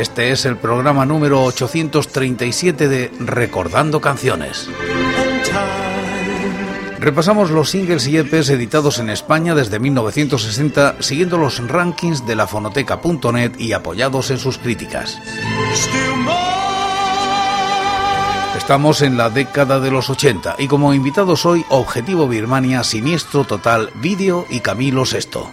Este es el programa número 837 de Recordando Canciones. Repasamos los singles y EPs editados en España desde 1960 siguiendo los rankings de la fonoteca.net y apoyados en sus críticas. Estamos en la década de los 80 y como invitados hoy Objetivo Birmania, Siniestro Total, Vídeo y Camilo Sesto.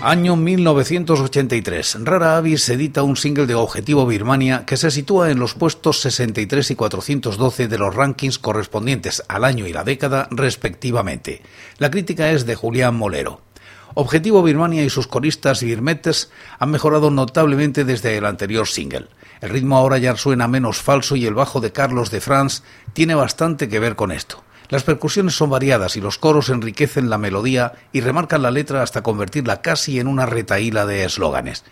Año 1983. Rara Avis edita un single de Objetivo Birmania que se sitúa en los puestos 63 y 412 de los rankings correspondientes al año y la década respectivamente. La crítica es de Julián Molero. Objetivo Birmania y sus coristas birmetes han mejorado notablemente desde el anterior single. El ritmo ahora ya suena menos falso y el bajo de Carlos de France tiene bastante que ver con esto. Las percusiones son variadas y los coros enriquecen la melodía y remarcan la letra hasta convertirla casi en una retaíla de eslóganes.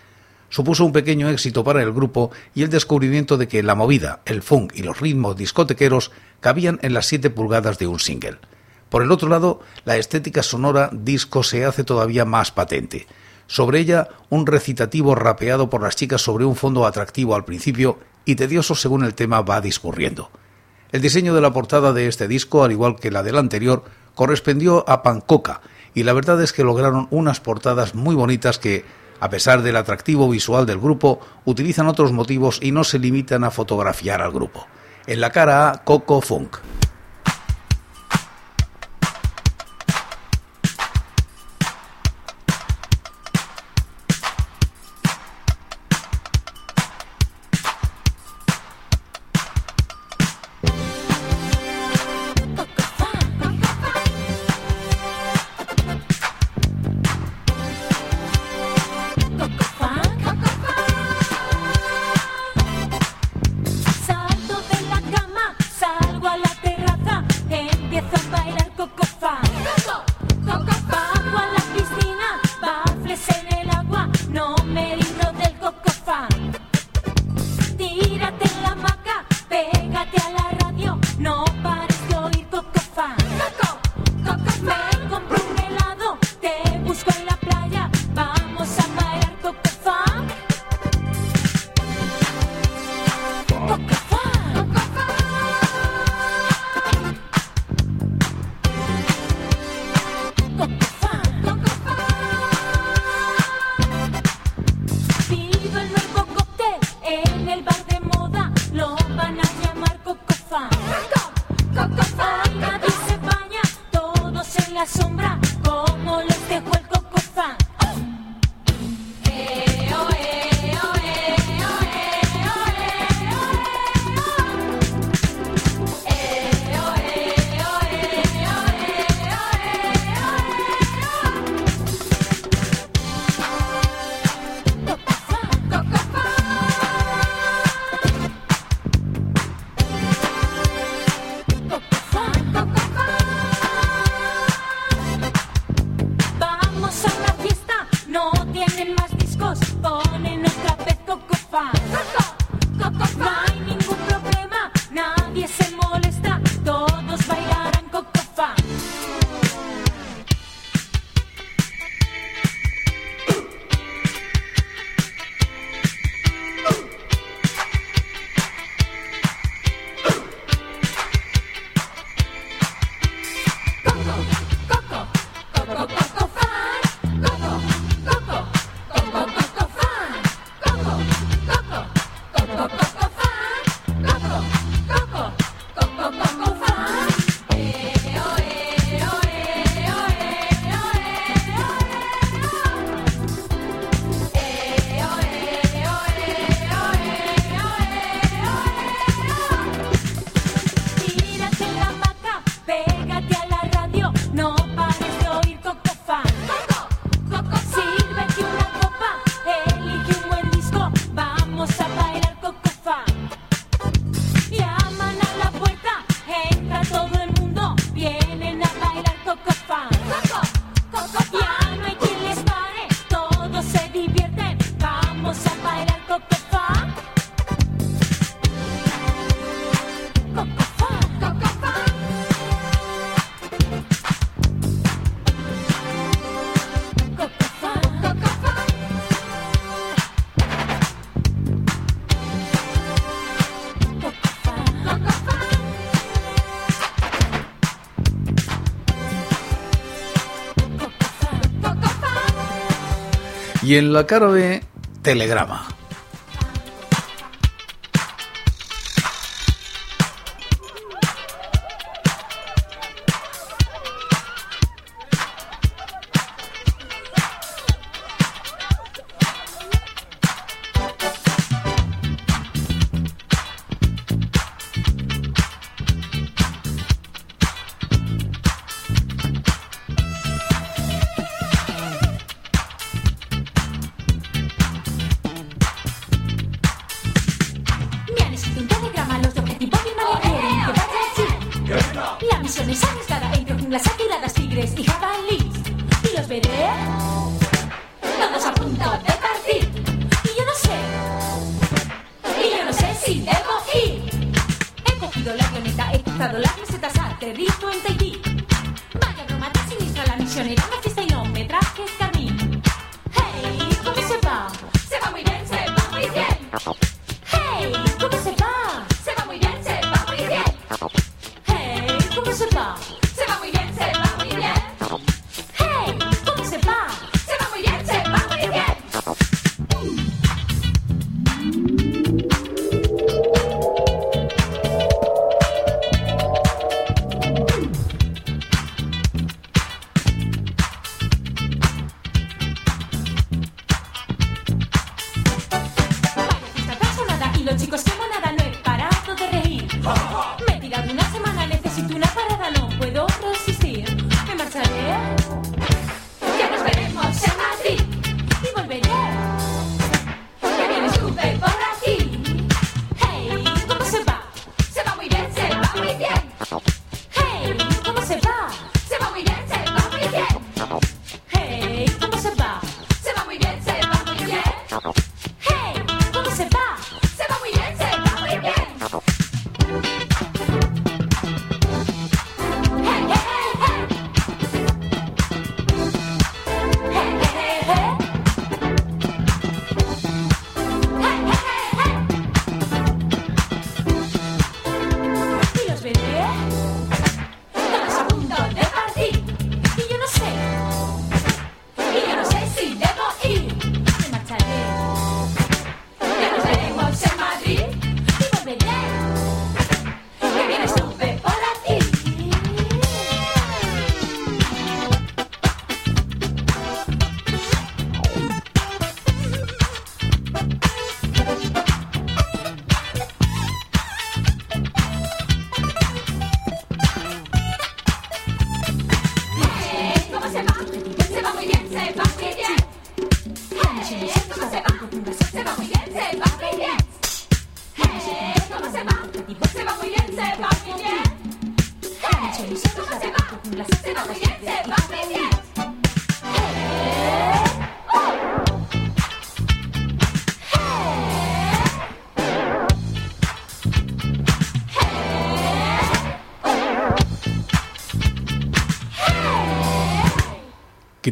Supuso un pequeño éxito para el grupo y el descubrimiento de que la movida, el funk y los ritmos discotequeros cabían en las 7 pulgadas de un single. Por el otro lado, la estética sonora disco se hace todavía más patente. Sobre ella, un recitativo rapeado por las chicas sobre un fondo atractivo al principio y tedioso según el tema va discurriendo. El diseño de la portada de este disco, al igual que la del anterior, correspondió a Pancoca, y la verdad es que lograron unas portadas muy bonitas que, a pesar del atractivo visual del grupo, utilizan otros motivos y no se limitan a fotografiar al grupo. En la cara A, Coco Funk. Y en la cara B, Telegrama.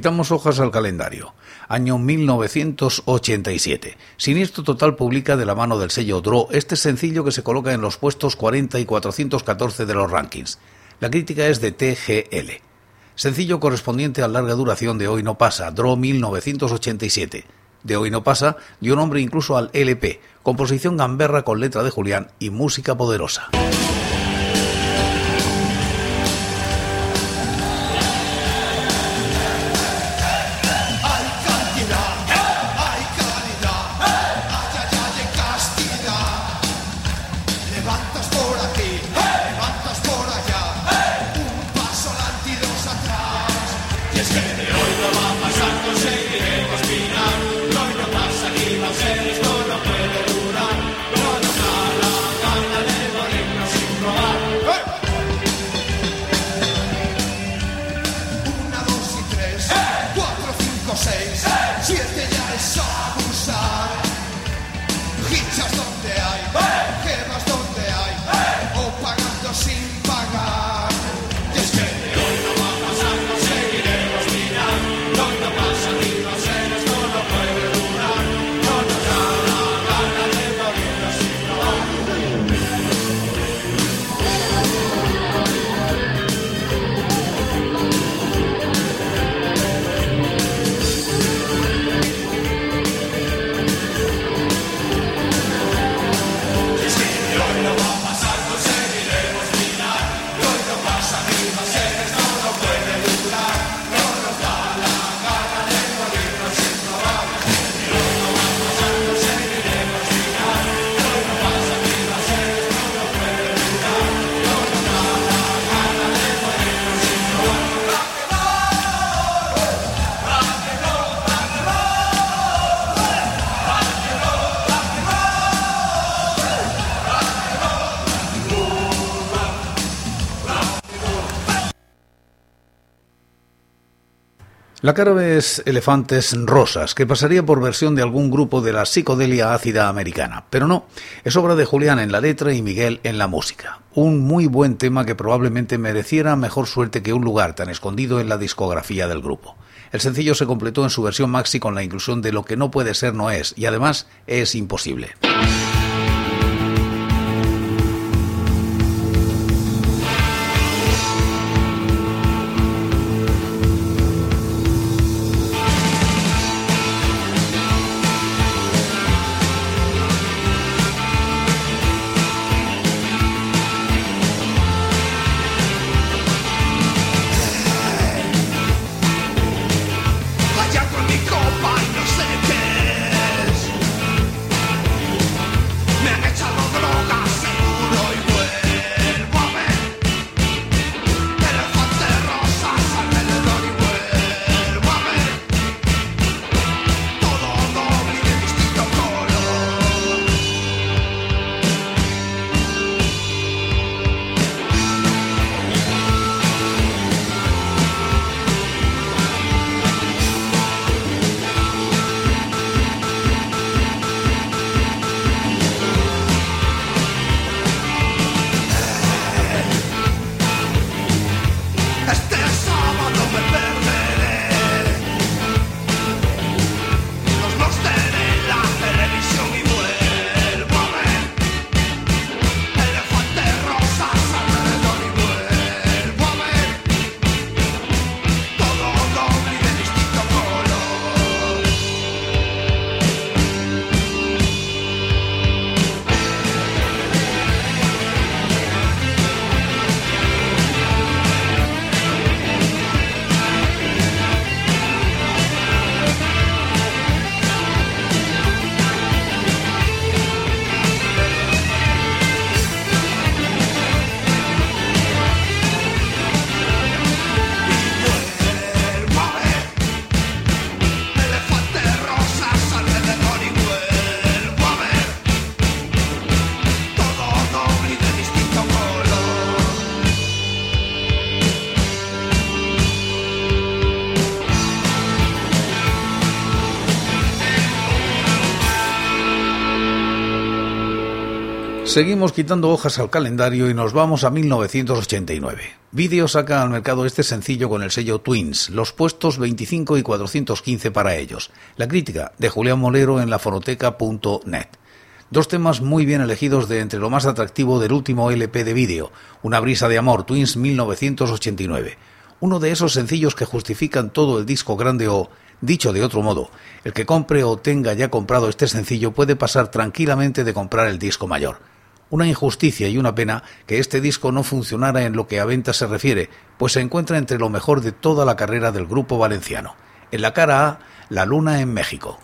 Quitamos hojas al calendario. Año 1987. Siniestro Total publica de la mano del sello Draw este sencillo que se coloca en los puestos 40 y 414 de los rankings. La crítica es de TGL. Sencillo correspondiente a larga duración de Hoy no pasa, Draw 1987. De Hoy no pasa dio nombre incluso al LP, composición gamberra con letra de Julián y música poderosa. Si es que ya es abusar, hinchas donde hay. La cara es Elefantes Rosas, que pasaría por versión de algún grupo de la psicodelia ácida americana. Pero no, es obra de Julián en la letra y Miguel en la música. Un muy buen tema que probablemente mereciera mejor suerte que un lugar tan escondido en la discografía del grupo. El sencillo se completó en su versión maxi con la inclusión de lo que no puede ser no es, y además es imposible. Seguimos quitando hojas al calendario y nos vamos a 1989. Video saca al mercado este sencillo con el sello Twins, los puestos 25 y 415 para ellos. La crítica de Julián Molero en lafonoteca.net. Dos temas muy bien elegidos de entre lo más atractivo del último LP de vídeo, Una brisa de amor, Twins 1989. Uno de esos sencillos que justifican todo el disco grande o, dicho de otro modo, el que compre o tenga ya comprado este sencillo puede pasar tranquilamente de comprar el disco mayor. Una injusticia y una pena que este disco no funcionara en lo que a venta se refiere, pues se encuentra entre lo mejor de toda la carrera del grupo valenciano. En la cara A, La Luna en México.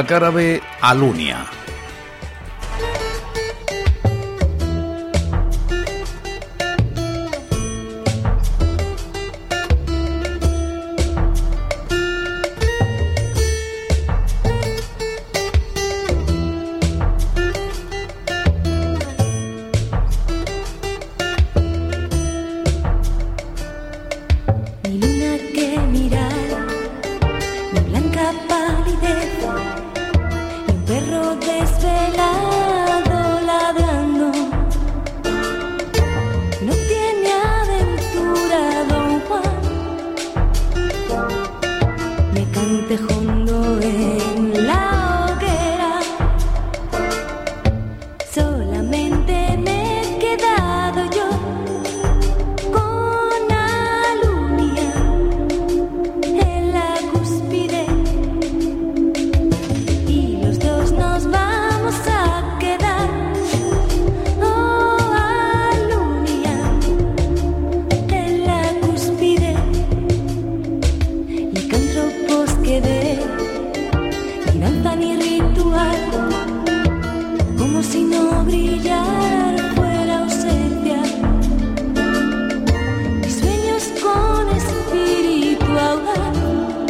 La cara Alunia. A brillar fuera ausencia mis sueños con espíritu aguanta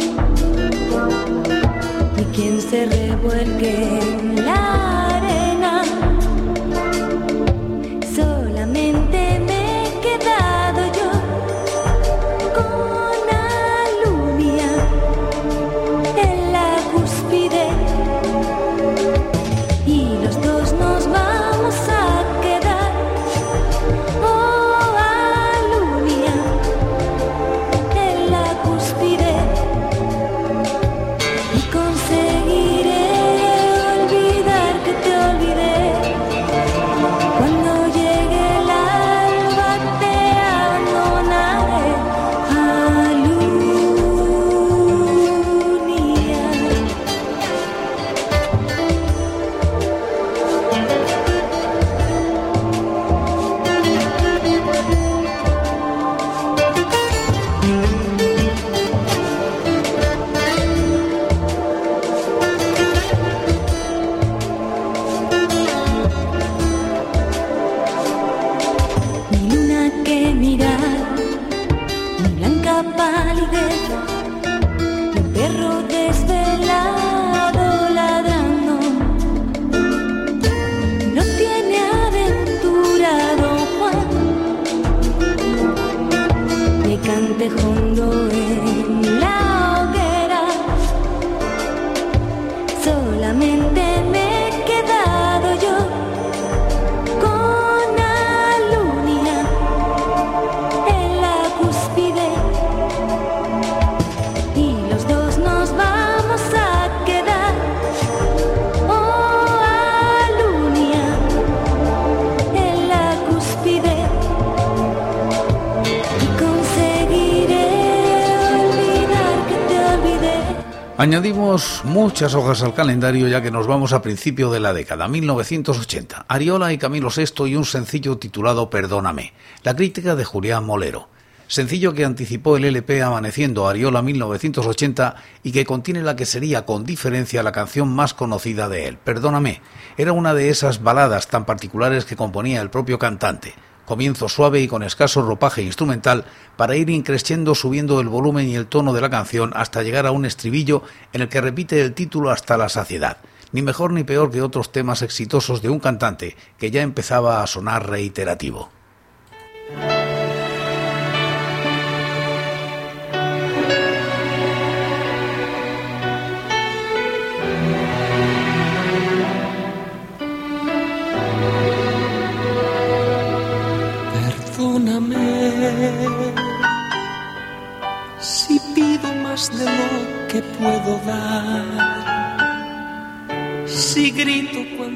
y quien se revuelque. Añadimos muchas hojas al calendario ya que nos vamos a principio de la década, 1980. Ariola y Camilo VI y un sencillo titulado Perdóname, la crítica de Julián Molero. Sencillo que anticipó el LP Amaneciendo Ariola 1980 y que contiene la que sería con diferencia la canción más conocida de él, Perdóname. Era una de esas baladas tan particulares que componía el propio cantante comienzo suave y con escaso ropaje instrumental para ir increciendo subiendo el volumen y el tono de la canción hasta llegar a un estribillo en el que repite el título hasta la saciedad, ni mejor ni peor que otros temas exitosos de un cantante que ya empezaba a sonar reiterativo.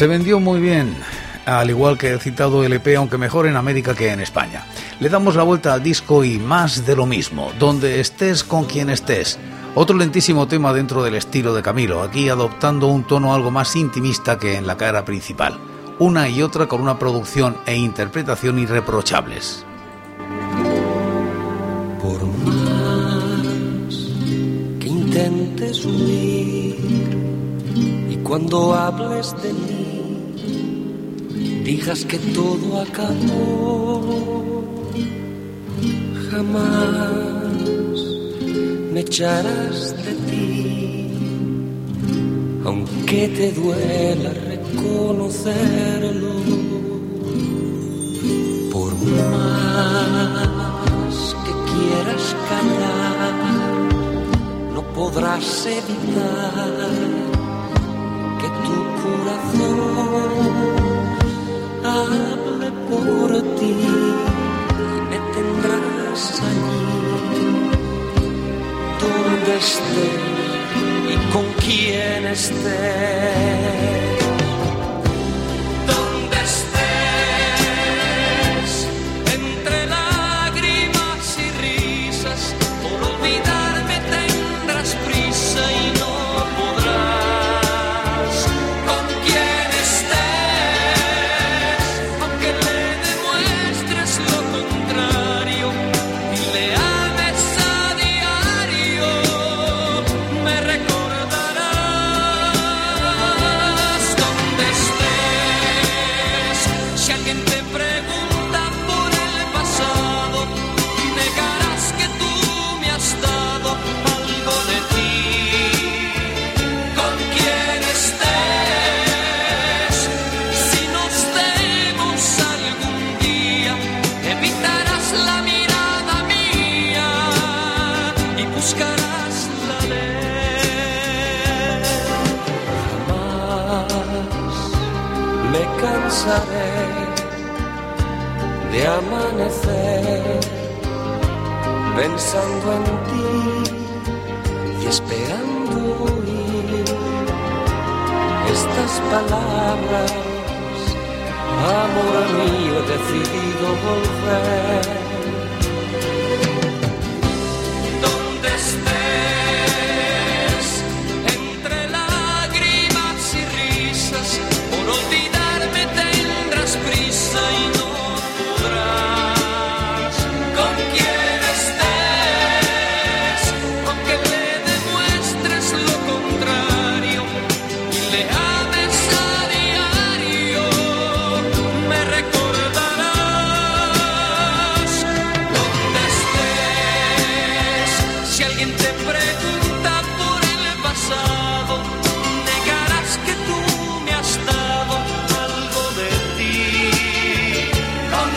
Se vendió muy bien, al igual que el citado LP, aunque mejor en América que en España. Le damos la vuelta al disco y más de lo mismo, donde estés con quien estés. Otro lentísimo tema dentro del estilo de Camilo, aquí adoptando un tono algo más intimista que en la cara principal. Una y otra con una producción e interpretación irreprochables. Por más que intentes huir y cuando hables de mí digas que todo acabó, jamás me echarás de ti, aunque te duela reconocerlo. Por más que quieras callar, no podrás evitar que tu corazón hable por ti y me tendrás allí donde estés y con quien estés. Cansaré de amanecer pensando en ti y esperando oír estas palabras. Amor mío, decidido volver. Alguien pregunta por el pasado, negarás que tú me has dado algo de ti. Con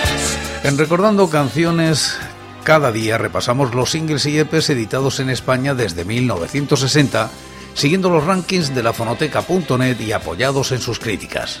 estés. En Recordando Canciones, cada día repasamos los singles y EPs editados en España desde 1960, siguiendo los rankings de la fonoteca.net y apoyados en sus críticas.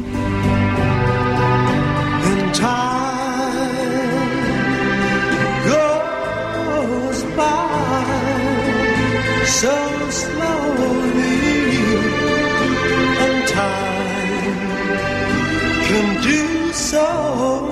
so